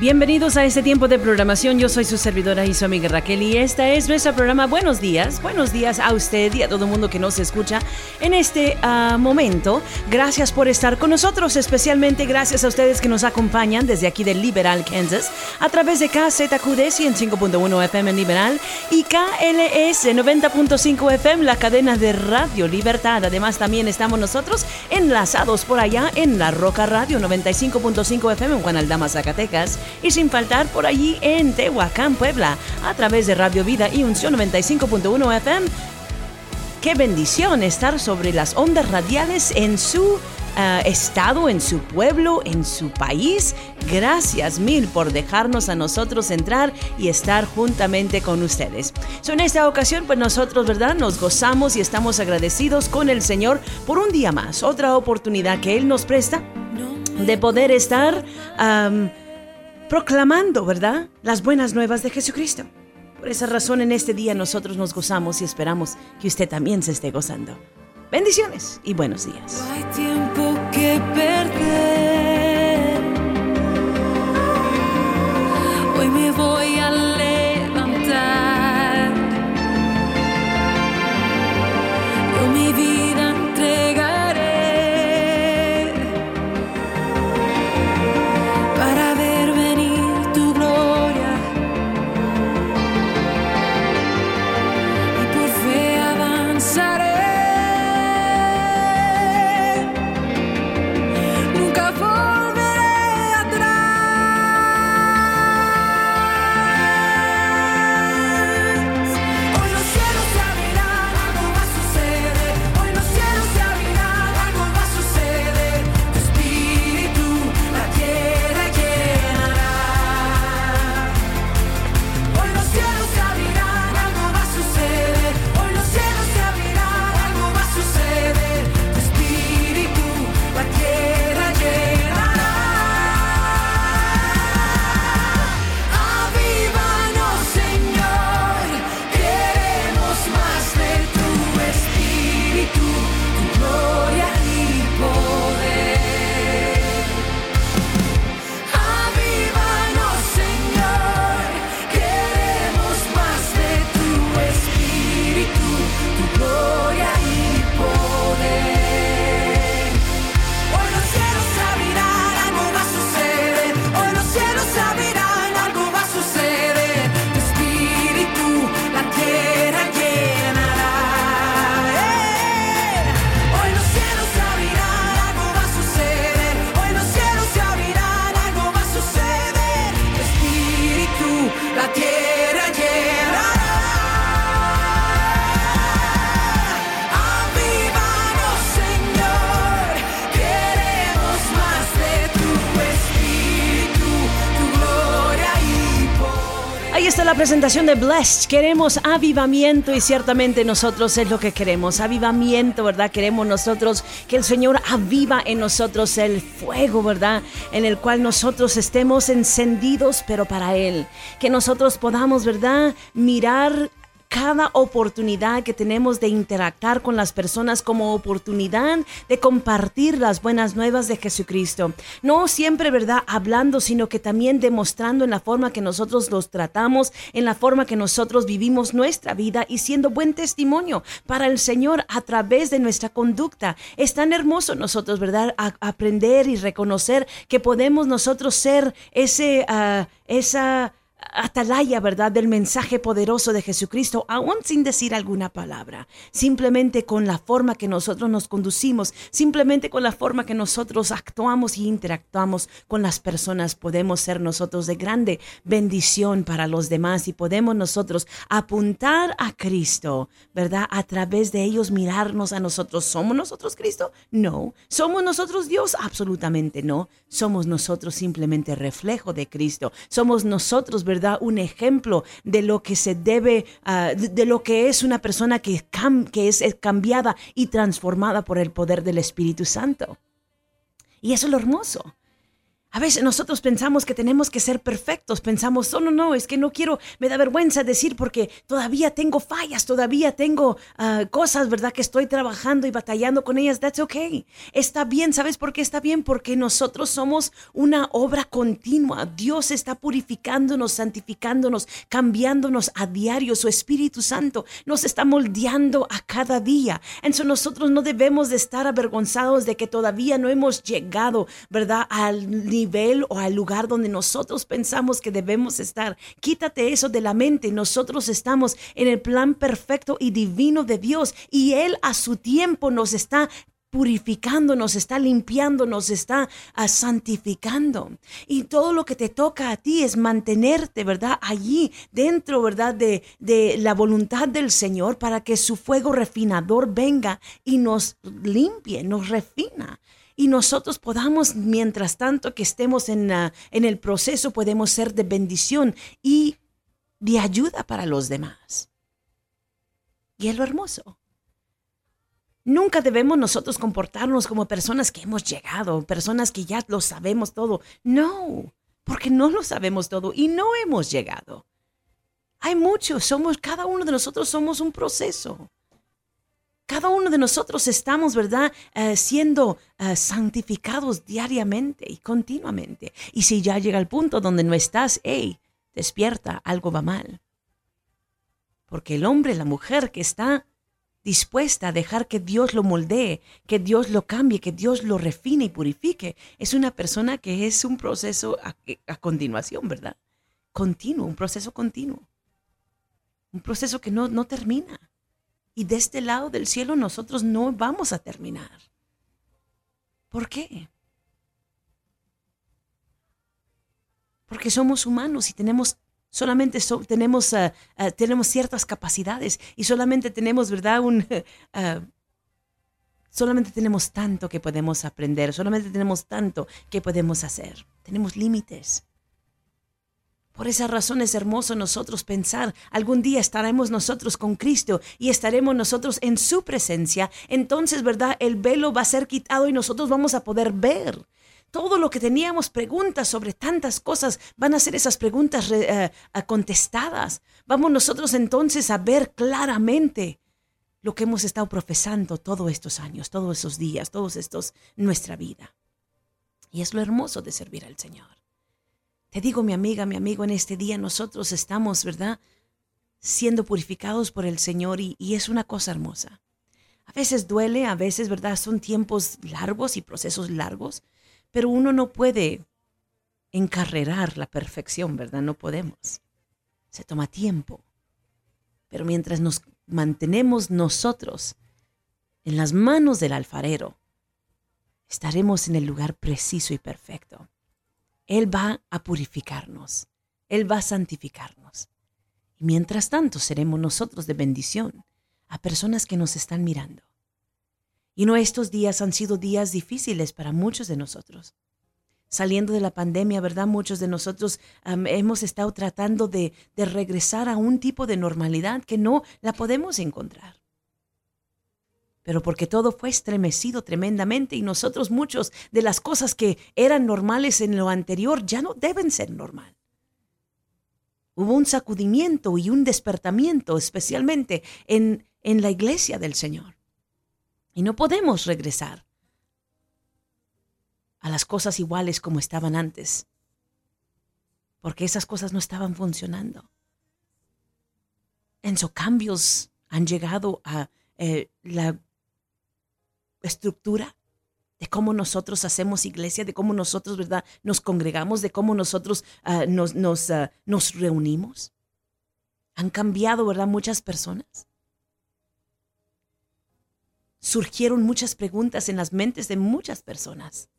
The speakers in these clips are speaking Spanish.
Bienvenidos a este tiempo de programación. Yo soy su servidora y su amiga Raquel y esta es nuestro programa Buenos días. Buenos días a usted y a todo el mundo que nos escucha en este uh, momento. Gracias por estar con nosotros, especialmente gracias a ustedes que nos acompañan desde aquí de Liberal, Kansas, a través de KZQD 105.1 FM en Liberal y KLS 90.5 FM, la cadena de Radio Libertad. Además, también estamos nosotros enlazados por allá en la Roca Radio 95.5 FM en Juan Aldama, Zacatecas y sin faltar por allí en Tehuacán, Puebla, a través de Radio Vida y Unción 95.1 FM. Qué bendición estar sobre las ondas radiales en su uh, estado, en su pueblo, en su país. Gracias mil por dejarnos a nosotros entrar y estar juntamente con ustedes. So, en esta ocasión, pues nosotros, ¿verdad? Nos gozamos y estamos agradecidos con el Señor por un día más, otra oportunidad que Él nos presta de poder estar... Um, proclamando, ¿verdad? Las buenas nuevas de Jesucristo. Por esa razón en este día nosotros nos gozamos y esperamos que usted también se esté gozando. Bendiciones y buenos días. No hay tiempo que perder. Presentación de Blessed. Queremos avivamiento y ciertamente nosotros es lo que queremos. Avivamiento, ¿verdad? Queremos nosotros que el Señor aviva en nosotros el fuego, ¿verdad? En el cual nosotros estemos encendidos, pero para Él. Que nosotros podamos, ¿verdad? Mirar cada oportunidad que tenemos de interactuar con las personas como oportunidad de compartir las buenas nuevas de Jesucristo. No siempre, ¿verdad? Hablando, sino que también demostrando en la forma que nosotros los tratamos, en la forma que nosotros vivimos nuestra vida y siendo buen testimonio para el Señor a través de nuestra conducta. Es tan hermoso nosotros, ¿verdad? Aprender y reconocer que podemos nosotros ser ese, ah, esa atalaya, ¿verdad?, del mensaje poderoso de Jesucristo, aún sin decir alguna palabra, simplemente con la forma que nosotros nos conducimos, simplemente con la forma que nosotros actuamos y interactuamos con las personas, podemos ser nosotros de grande bendición para los demás y podemos nosotros apuntar a Cristo, ¿verdad? A través de ellos mirarnos a nosotros. ¿Somos nosotros Cristo? No. ¿Somos nosotros Dios? Absolutamente no. Somos nosotros simplemente reflejo de Cristo. Somos nosotros, ¿verdad? Un ejemplo de lo que se debe, ah, de, lo que es una persona que, que es, es cambiada y transformada por el poder del Espíritu Santo. Y eso es lo hermoso. A veces nosotros pensamos que tenemos que ser perfectos, pensamos, oh, no, no, es que no quiero, me da vergüenza decir porque todavía tengo fallas, todavía tengo ah, cosas, ¿verdad? Que estoy trabajando y batallando con ellas. That's okay. Está bien, ¿sabes por qué está bien? Porque nosotros somos una obra continua. Dios está purificándonos, santificándonos, cambiándonos a diario. Su Espíritu Santo nos está moldeando a cada día. Entonces nosotros no debemos de estar avergonzados de que todavía no hemos llegado, ¿verdad? Al o al lugar donde nosotros pensamos que debemos estar. Quítate eso de la mente. Nosotros estamos en el plan perfecto y divino de Dios y Él a su tiempo nos está purificando, nos está limpiando, nos está ah, santificando. Y todo lo que te toca a ti es mantenerte, ¿verdad? Allí dentro, ¿verdad? De, de la voluntad del Señor para que su fuego refinador venga y nos limpie, nos refina. Y nosotros podamos, mientras tanto que estemos en, ah, en el proceso, podemos ser de bendición y de ayuda para los demás. Y es lo hermoso. Nunca debemos nosotros comportarnos como personas que hemos llegado, personas que ya lo sabemos todo. No, porque no lo sabemos todo y no hemos llegado. Hay muchos, somos, cada uno de nosotros somos un proceso. Cada uno de nosotros estamos, ¿verdad?, Eh, siendo eh, santificados diariamente y continuamente. Y si ya llega el punto donde no estás, hey, despierta, algo va mal. Porque el hombre, la mujer que está dispuesta a dejar que Dios lo moldee, que Dios lo cambie, que Dios lo refine y purifique, es una persona que es un proceso a, a continuación, ¿verdad? Continuo, un proceso continuo. Un proceso que no, no termina. Y de este lado del cielo nosotros no vamos a terminar. ¿Por qué? Porque somos humanos y tenemos solamente so- tenemos, ah, ah, tenemos ciertas capacidades y solamente tenemos, ¿verdad? Un, ah, solamente tenemos tanto que podemos aprender, solamente tenemos tanto que podemos hacer. Tenemos límites. Por esa razón es hermoso nosotros pensar, algún día estaremos nosotros con Cristo y estaremos nosotros en su presencia. Entonces, ¿verdad? El velo va a ser quitado y nosotros vamos a poder ver. Todo lo que teníamos preguntas sobre tantas cosas van a ser esas preguntas re- eh, contestadas. Vamos nosotros entonces a ver claramente lo que hemos estado profesando todos estos años, todos esos días, todos estos nuestra vida. Y es lo hermoso de servir al Señor. Te digo, mi amiga, mi amigo, en este día nosotros estamos, ¿verdad? Siendo purificados por el Señor y, y es una cosa hermosa. A veces duele, a veces, ¿verdad? Son tiempos largos y procesos largos, pero uno no puede encarrerar la perfección, ¿verdad? No podemos. Se toma tiempo. Pero mientras nos mantenemos nosotros en las manos del alfarero, estaremos en el lugar preciso y perfecto. Él va a purificarnos, Él va a santificarnos. Y mientras tanto seremos nosotros de bendición a personas que nos están mirando. Y no estos días han sido días difíciles para muchos de nosotros. Saliendo de la pandemia, ¿verdad? Muchos de nosotros hemos estado tratando de regresar a un tipo de normalidad que no la podemos encontrar pero porque todo fue estremecido tremendamente y nosotros muchos de las cosas que eran normales en lo anterior ya no deben ser normal. Hubo un sacudimiento y un despertamiento, especialmente en, en la iglesia del Señor. Y no podemos regresar a las cosas iguales como estaban antes, porque esas cosas no estaban funcionando. En so cambios han llegado a eh, la estructura de cómo nosotros hacemos iglesia, de cómo nosotros, ¿verdad?, nos congregamos, de cómo nosotros ah, nos, nos, ah, nos reunimos. Han cambiado, ¿verdad?, muchas personas. Surgieron muchas preguntas en las mentes de muchas personas.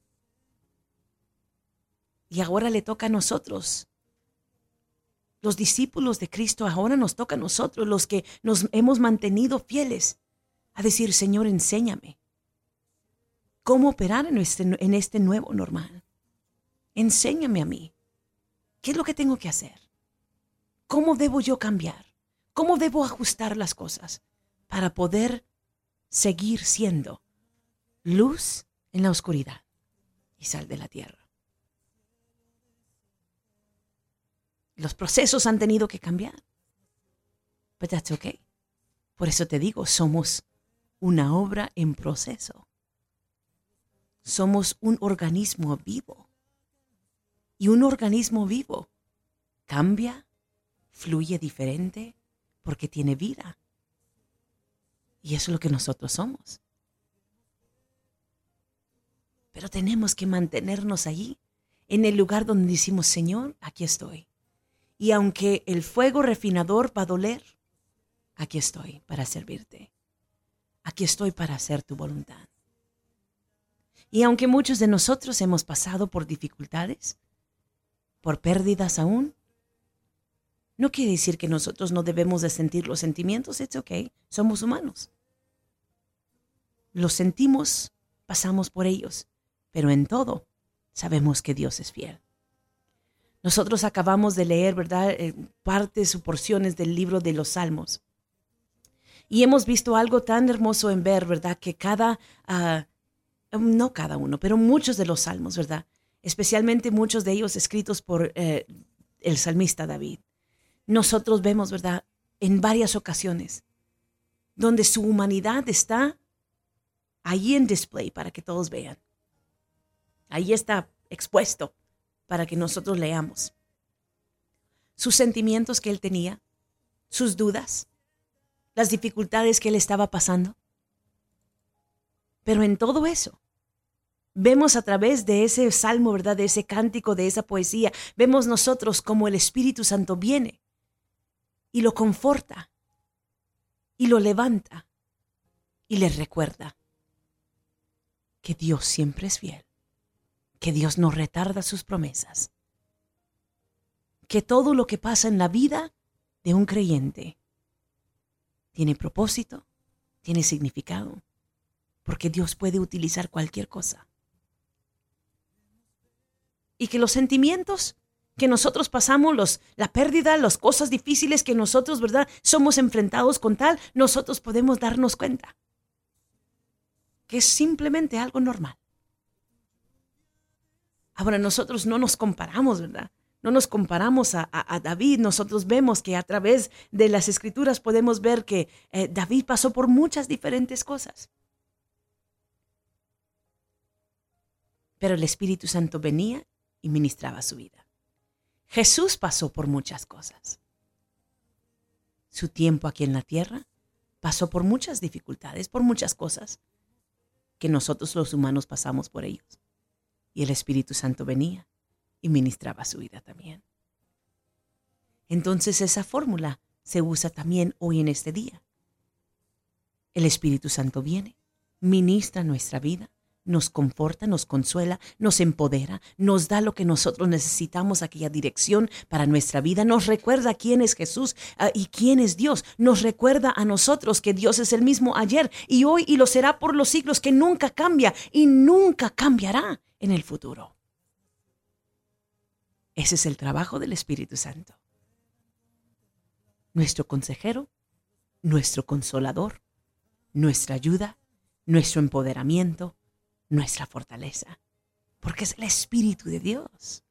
Y ahora le toca a nosotros. Los discípulos de Cristo, ahora nos toca a nosotros, los que nos hemos mantenido fieles, a decir, Señor, enséñame cómo operar en este, en este nuevo normal. Enséñame a mí. ¿Qué es lo que tengo que hacer? ¿Cómo debo yo cambiar? ¿Cómo debo ajustar las cosas para poder seguir siendo luz en la oscuridad y sal de la tierra? Los procesos han tenido que cambiar. But that's okay. Por eso te digo, somos una obra en proceso. Somos un organismo vivo. Y un organismo vivo cambia, fluye diferente porque tiene vida. Y eso es lo que nosotros somos. Pero tenemos que mantenernos allí, en el lugar donde decimos, Señor, aquí estoy. Y aunque el fuego refinador va a doler, aquí estoy para servirte. Aquí estoy para hacer tu voluntad. Y aunque muchos de nosotros hemos pasado por dificultades, por pérdidas aún, no quiere decir que nosotros no debemos de sentir los sentimientos, es ok, somos humanos. Los sentimos, pasamos por ellos, pero en todo sabemos que Dios es fiel. Nosotros acabamos de leer, ¿verdad?, eh, partes o porciones del libro de los Salmos. Y hemos visto algo tan hermoso en ver, ¿verdad? Que cada, ah, no cada uno, pero muchos de los salmos, ¿verdad? Especialmente muchos de ellos escritos por eh, el salmista David. Nosotros vemos, ¿verdad? En varias ocasiones, donde su humanidad está ahí en display para que todos vean. Ahí está expuesto para que nosotros leamos. Sus sentimientos que él tenía, sus dudas, las dificultades que él estaba pasando. Pero en todo eso, vemos a través de ese salmo, ¿verdad? De ese cántico, de esa poesía, vemos nosotros como el Espíritu Santo viene y lo conforta y lo levanta y le recuerda que Dios siempre es fiel, que Dios no retarda sus promesas, que todo lo que pasa en la vida de un creyente tiene propósito, tiene significado, porque Dios puede utilizar cualquier cosa. Y que los sentimientos que nosotros pasamos, los, la pérdida, las cosas difíciles que nosotros, ¿verdad? Somos enfrentados con tal, nosotros podemos darnos cuenta que es simplemente algo normal. Ahora nosotros no nos comparamos, ¿verdad? no nos comparamos a, David, nosotros vemos que a través de las escrituras podemos ver que eh, David pasó por muchas diferentes cosas. Pero el Espíritu Santo venía y ministraba su vida. Jesús pasó por muchas cosas. Su tiempo aquí en la tierra pasó por muchas dificultades, por muchas cosas que nosotros los humanos pasamos por ellos. Y el Espíritu Santo venía y ministraba su vida también. Entonces esa fórmula se usa también hoy en este día. El Espíritu Santo viene, ministra nuestra vida, nos conforta, nos consuela, nos empodera, nos da lo que nosotros necesitamos, aquella dirección para nuestra vida, nos recuerda quién es Jesús ah, y quién es Dios, nos recuerda a nosotros que Dios es el mismo ayer y hoy y lo será por los siglos, que nunca cambia y nunca cambiará en el futuro. Ese es el trabajo del Espíritu Santo. Nuestro consejero, nuestro consolador, nuestra ayuda, nuestro empoderamiento, nuestra fortaleza, porque es el Espíritu de Dios.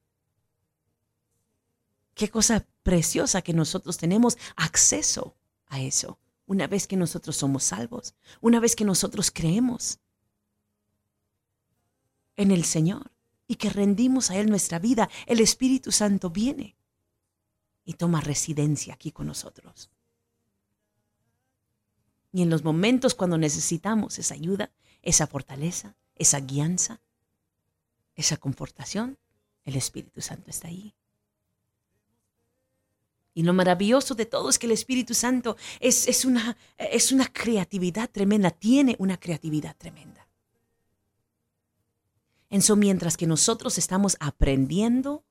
Qué cosa preciosa que nosotros tenemos acceso a eso una vez que nosotros somos salvos, una vez que nosotros creemos en el Señor y que rendimos a Él nuestra vida, el Espíritu Santo viene y toma residencia aquí con nosotros. Y en los momentos cuando necesitamos esa ayuda, esa fortaleza, esa guianza, esa confortación, el Espíritu Santo está ahí. Y lo maravilloso de todo es que el Espíritu Santo es, es, una, es una creatividad tremenda, tiene una creatividad tremenda. En eso, mientras que nosotros estamos aprendiendo,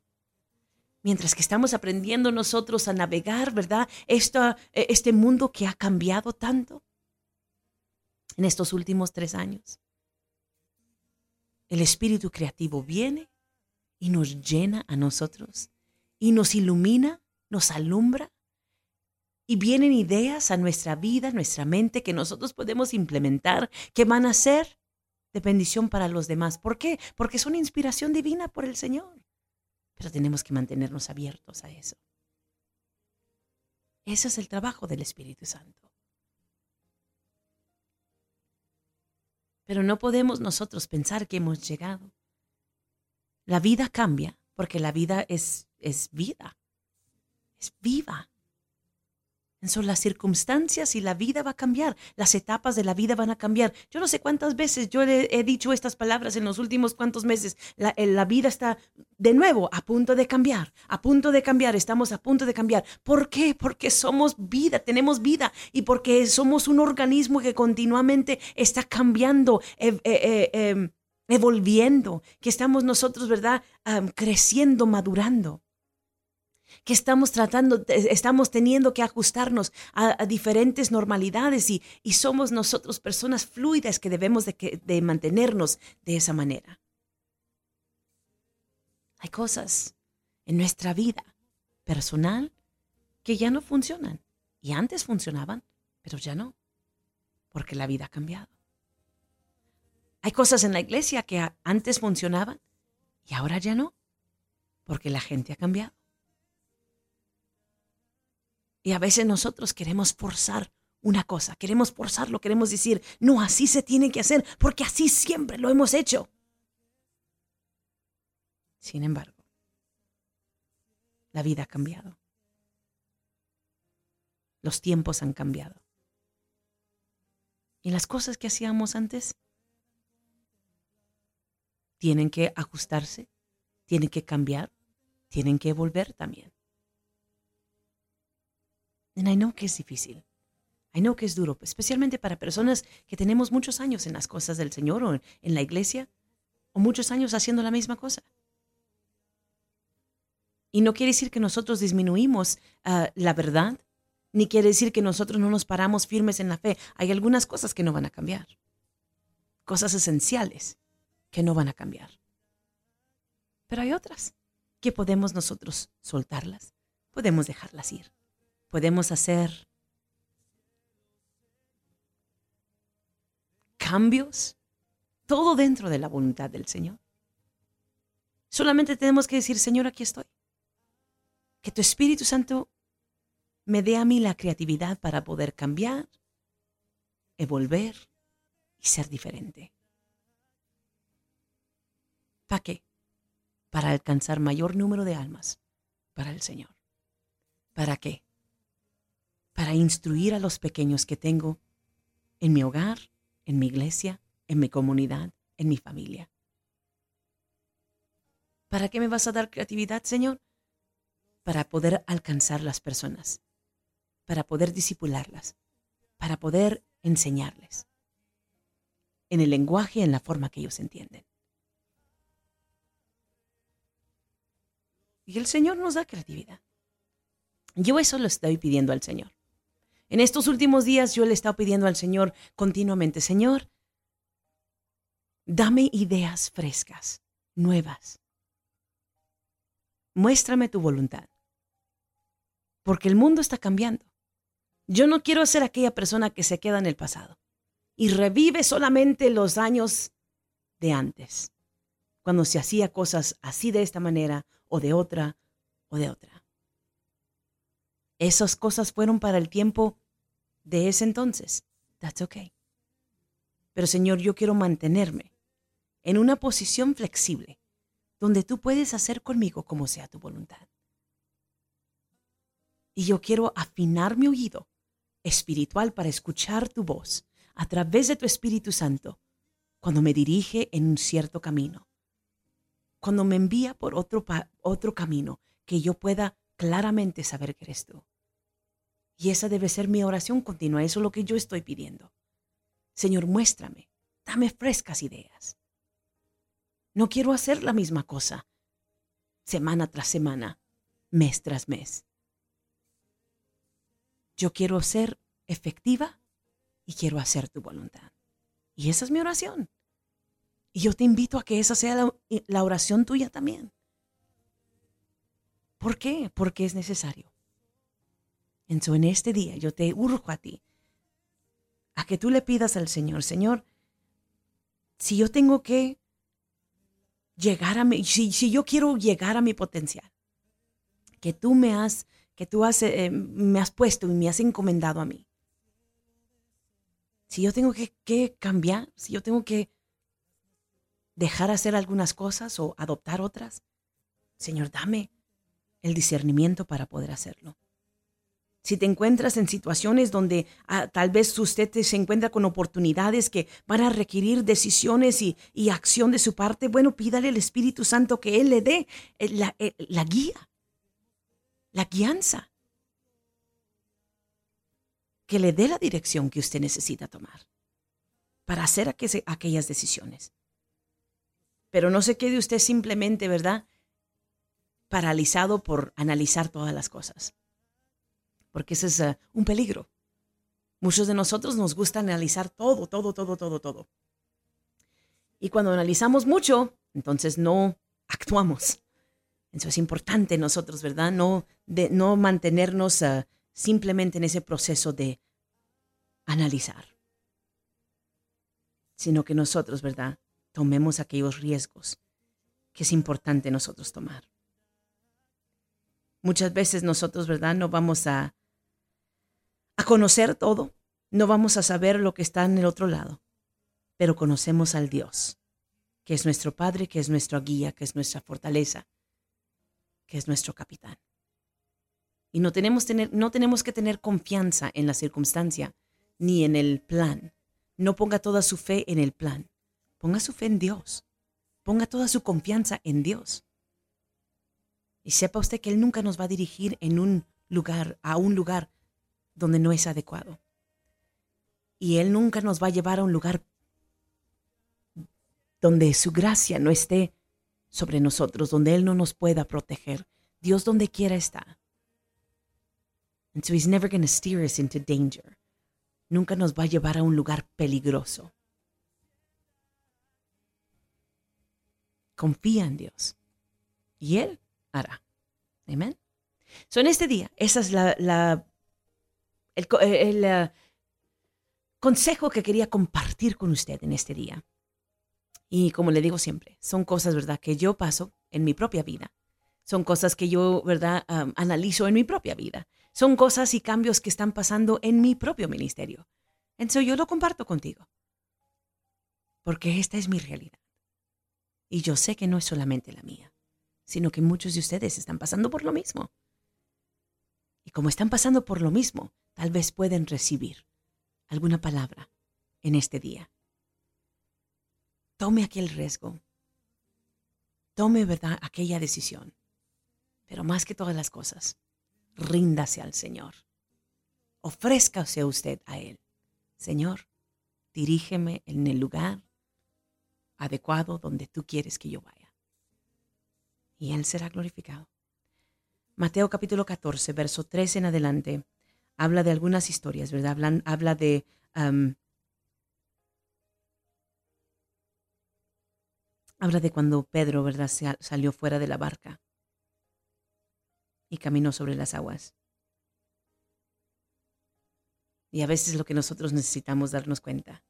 mientras que estamos aprendiendo nosotros a navegar, ¿verdad? Esta, este mundo que ha cambiado tanto en estos últimos tres años. El espíritu creativo viene y nos llena a nosotros y nos ilumina, nos alumbra y vienen ideas a nuestra vida, a nuestra mente que nosotros podemos implementar, que van a ser de bendición para los demás. ¿Por qué? Porque una inspiración divina por el Señor. Pero tenemos que mantenernos abiertos a eso. Ese es el trabajo del Espíritu Santo. Pero no podemos nosotros pensar que hemos llegado. La vida cambia porque la vida es, es vida, es viva. Son las circunstancias y la vida va a cambiar, las etapas de la vida van a cambiar. Yo no sé cuántas veces yo he, dicho estas palabras en los últimos cuantos meses. La, eh, la, vida está de nuevo a punto de cambiar, a punto de cambiar, estamos a punto de cambiar. ¿Por qué? Porque somos vida, tenemos vida y porque somos un organismo que continuamente está cambiando, eh, evolviendo, que estamos nosotros, ¿verdad? creciendo, madurando que estamos tratando, estamos teniendo que ajustarnos a, diferentes normalidades y, somos nosotros personas fluidas que debemos de, de mantenernos de esa manera. Hay cosas en nuestra vida personal que ya no funcionan y antes funcionaban, pero ya no, porque la vida ha cambiado. Hay cosas en la iglesia que antes funcionaban y ahora ya no, porque la gente ha cambiado. Y a veces nosotros queremos forzar una cosa, queremos forzarlo, queremos decir, no, así se tiene que hacer, porque así siempre lo hemos hecho. Sin embargo, la vida ha cambiado. Los tiempos han cambiado. Y las cosas que hacíamos antes tienen que ajustarse, tienen que cambiar, tienen que volver también. And I know que es difícil. I know que es duro, especialmente para personas que tenemos muchos años en las cosas del Señor o en la iglesia, o muchos años haciendo la misma cosa. Y no quiere decir que nosotros disminuimos ah, la verdad, ni quiere decir que nosotros no nos paramos firmes en la fe. Hay algunas cosas que no van a cambiar, cosas esenciales que no van a cambiar. Pero hay otras que podemos nosotros soltarlas, podemos dejarlas ir podemos hacer cambios, todo dentro de la voluntad del Señor. Solamente tenemos que decir, Señor, aquí estoy. Que tu Espíritu Santo me dé a mí la creatividad para poder cambiar, evolver y ser diferente. ¿Para qué? Para alcanzar mayor número de almas para el Señor. ¿Para qué? Para instruir a los pequeños que tengo en mi hogar, en mi iglesia, en mi comunidad, en mi familia. ¿Para qué me vas a dar creatividad, Señor? Para poder alcanzar las personas, para poder disipularlas, para poder enseñarles en el lenguaje y en la forma que ellos entienden. Y el Señor nos da creatividad. Yo eso lo estoy pidiendo al Señor. En estos últimos días yo le he estado pidiendo al Señor continuamente, Señor, dame ideas frescas, nuevas. Muéstrame tu voluntad. Porque el mundo está cambiando. Yo no quiero ser aquella persona que se queda en el pasado y revive solamente los años de antes, cuando se hacía cosas así de esta manera o de otra o de otra. Esas cosas fueron para el tiempo de ese entonces. That's okay. Pero Señor, yo quiero mantenerme en una posición flexible donde tú puedes hacer conmigo como sea tu voluntad. Y yo quiero afinar mi oído espiritual para escuchar tu voz a través de tu Espíritu Santo cuando me dirige en un cierto camino, cuando me envía por otro, otro camino que yo pueda claramente saber que eres tú. Y esa debe ser mi oración continua. Eso es lo que yo estoy pidiendo. Señor, muéstrame. Dame frescas ideas. No quiero hacer la misma cosa semana tras semana, mes tras mes. Yo quiero ser efectiva y quiero hacer tu voluntad. Y esa es mi oración. Y yo te invito a que esa sea la, la oración tuya también. ¿Por qué? Porque es necesario. Entonces, en este día yo te urjo a ti, a que tú le pidas al Señor, Señor, si yo tengo que llegar a mi, si, si yo quiero llegar a mi potencial, que tú me has, que tú has, eh, me has puesto y me has encomendado a mí. Si yo tengo que, que cambiar, si yo tengo que dejar hacer algunas cosas o adoptar otras, Señor, dame el discernimiento para poder hacerlo. Si te encuentras en situaciones donde ah, tal vez usted te- se encuentra con oportunidades que van a requerir decisiones y, acción de su parte, bueno, pídale al Espíritu Santo que Él le dé eh, la, eh, la guía, la guianza, que le dé la dirección que usted necesita tomar para hacer aquellas decisiones. Pero no se quede usted simplemente, ¿verdad? Paralizado por analizar todas las cosas porque ese es eh, un peligro. Muchos de nosotros nos gusta analizar todo, todo, todo, todo, todo. Y cuando analizamos mucho, entonces no actuamos. Eso es importante nosotros, ¿verdad? No, de, no mantenernos eh, simplemente en ese proceso de analizar, sino que nosotros, ¿verdad? Tomemos aquellos riesgos que es importante nosotros tomar. Muchas veces nosotros, ¿verdad? No vamos a, a conocer todo, no vamos a saber lo que está en el otro lado, pero conocemos al Dios, que es nuestro Padre, que es nuestra guía, que es nuestra fortaleza, que es nuestro capitán. Y no tenemos, no tenemos que tener confianza en la circunstancia ni en el plan. No ponga toda su fe en el plan. Ponga su fe en Dios. Ponga toda su confianza en Dios. Y sepa usted que Él nunca nos va a dirigir en un lugar, a un lugar donde no es adecuado. Y Él nunca nos va a llevar a un lugar donde su gracia no esté sobre nosotros, donde Él no nos pueda proteger. Dios donde quiera está. And so He's never going to steer us into danger. Nunca nos va a llevar a un lugar peligroso. Confía en Dios. Y Él hará. Amén. So, en este día, esa es la, la- el, eh, eh, consejo que quería compartir con usted en este día. Y como le digo siempre, son cosas, ¿verdad?, que yo paso en mi propia vida. Son cosas que yo, ¿verdad?, analizo en mi propia vida. Son cosas y cambios que están pasando en mi propio ministerio. Entonces yo lo comparto contigo. Porque esta es mi realidad. Y yo sé que no es solamente la mía, sino que muchos de ustedes están pasando por lo mismo. Y como están pasando por lo mismo, tal vez pueden recibir alguna palabra en este día. Tome aquel riesgo. Tome, ¿verdad?, aquella decisión. Pero más que todas las cosas, ríndase al Señor. Ofrézcase usted a Él. Señor, dirígeme en el lugar adecuado donde tú quieres que yo vaya. Y Él será glorificado. Mateo capítulo 14, verso 13 en adelante, habla de algunas historias, ¿verdad? Habla de... habla de cuando Pedro, ¿verdad? Salió fuera de la barca y caminó sobre las aguas. Y a veces lo que nosotros necesitamos darnos cuenta,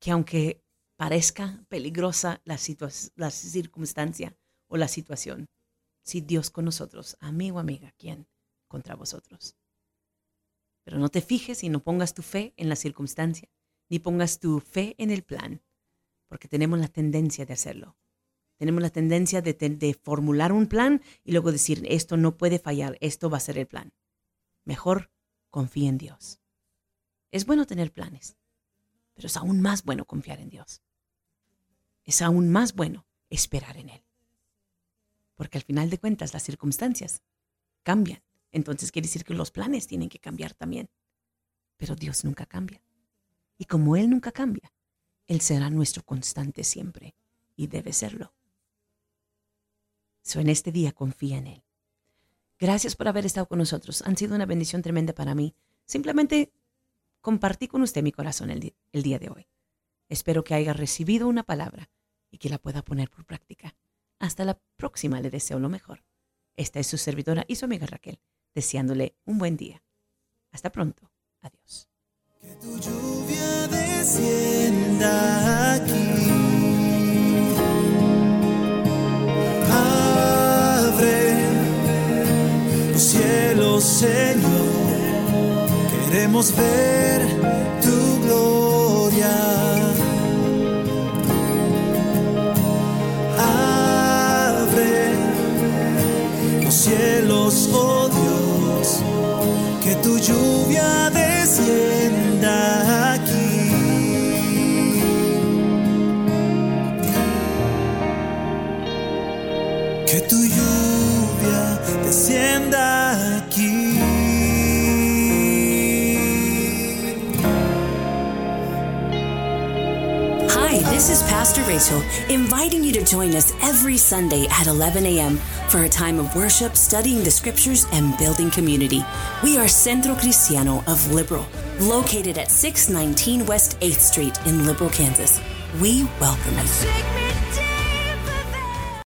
que aunque parezca peligrosa la, la circunstancia o la situación, si Dios con nosotros, amigo, amiga, ¿quién contra vosotros? Pero no te fijes y no pongas tu fe en la circunstancia, ni pongas tu fe en el plan, porque tenemos la tendencia de hacerlo. Tenemos la tendencia de, de formular un plan y luego decir, esto no puede fallar, esto va a ser el plan. Mejor confía en Dios. Es bueno tener planes, pero es aún más bueno confiar en Dios. Es aún más bueno esperar en Él. Porque al final de cuentas las circunstancias cambian. Entonces quiere decir que los planes tienen que cambiar también. Pero Dios nunca cambia. Y como Él nunca cambia, Él será nuestro constante siempre. Y debe serlo. So, en este día confía en Él. Gracias por haber estado con nosotros. Han sido una bendición tremenda para mí. Simplemente compartí con usted mi corazón el, el día de hoy. Espero que haya recibido una palabra y que la pueda poner por práctica. Hasta la próxima le deseo lo mejor. Esta es su servidora y su amiga Raquel. Deseándole un buen día. Hasta pronto. Adiós. Que tu lluvia descienda aquí. Abre los cielos, Señor. Queremos ver tu gloria. Abre los cielos, oh Rachel, inviting you to join us every Sunday at 11 a.m. for a time of worship, studying the scriptures, and building community. We are Centro Cristiano of Liberal, located at 619 West 8th Street in Liberal, Kansas. We welcome you.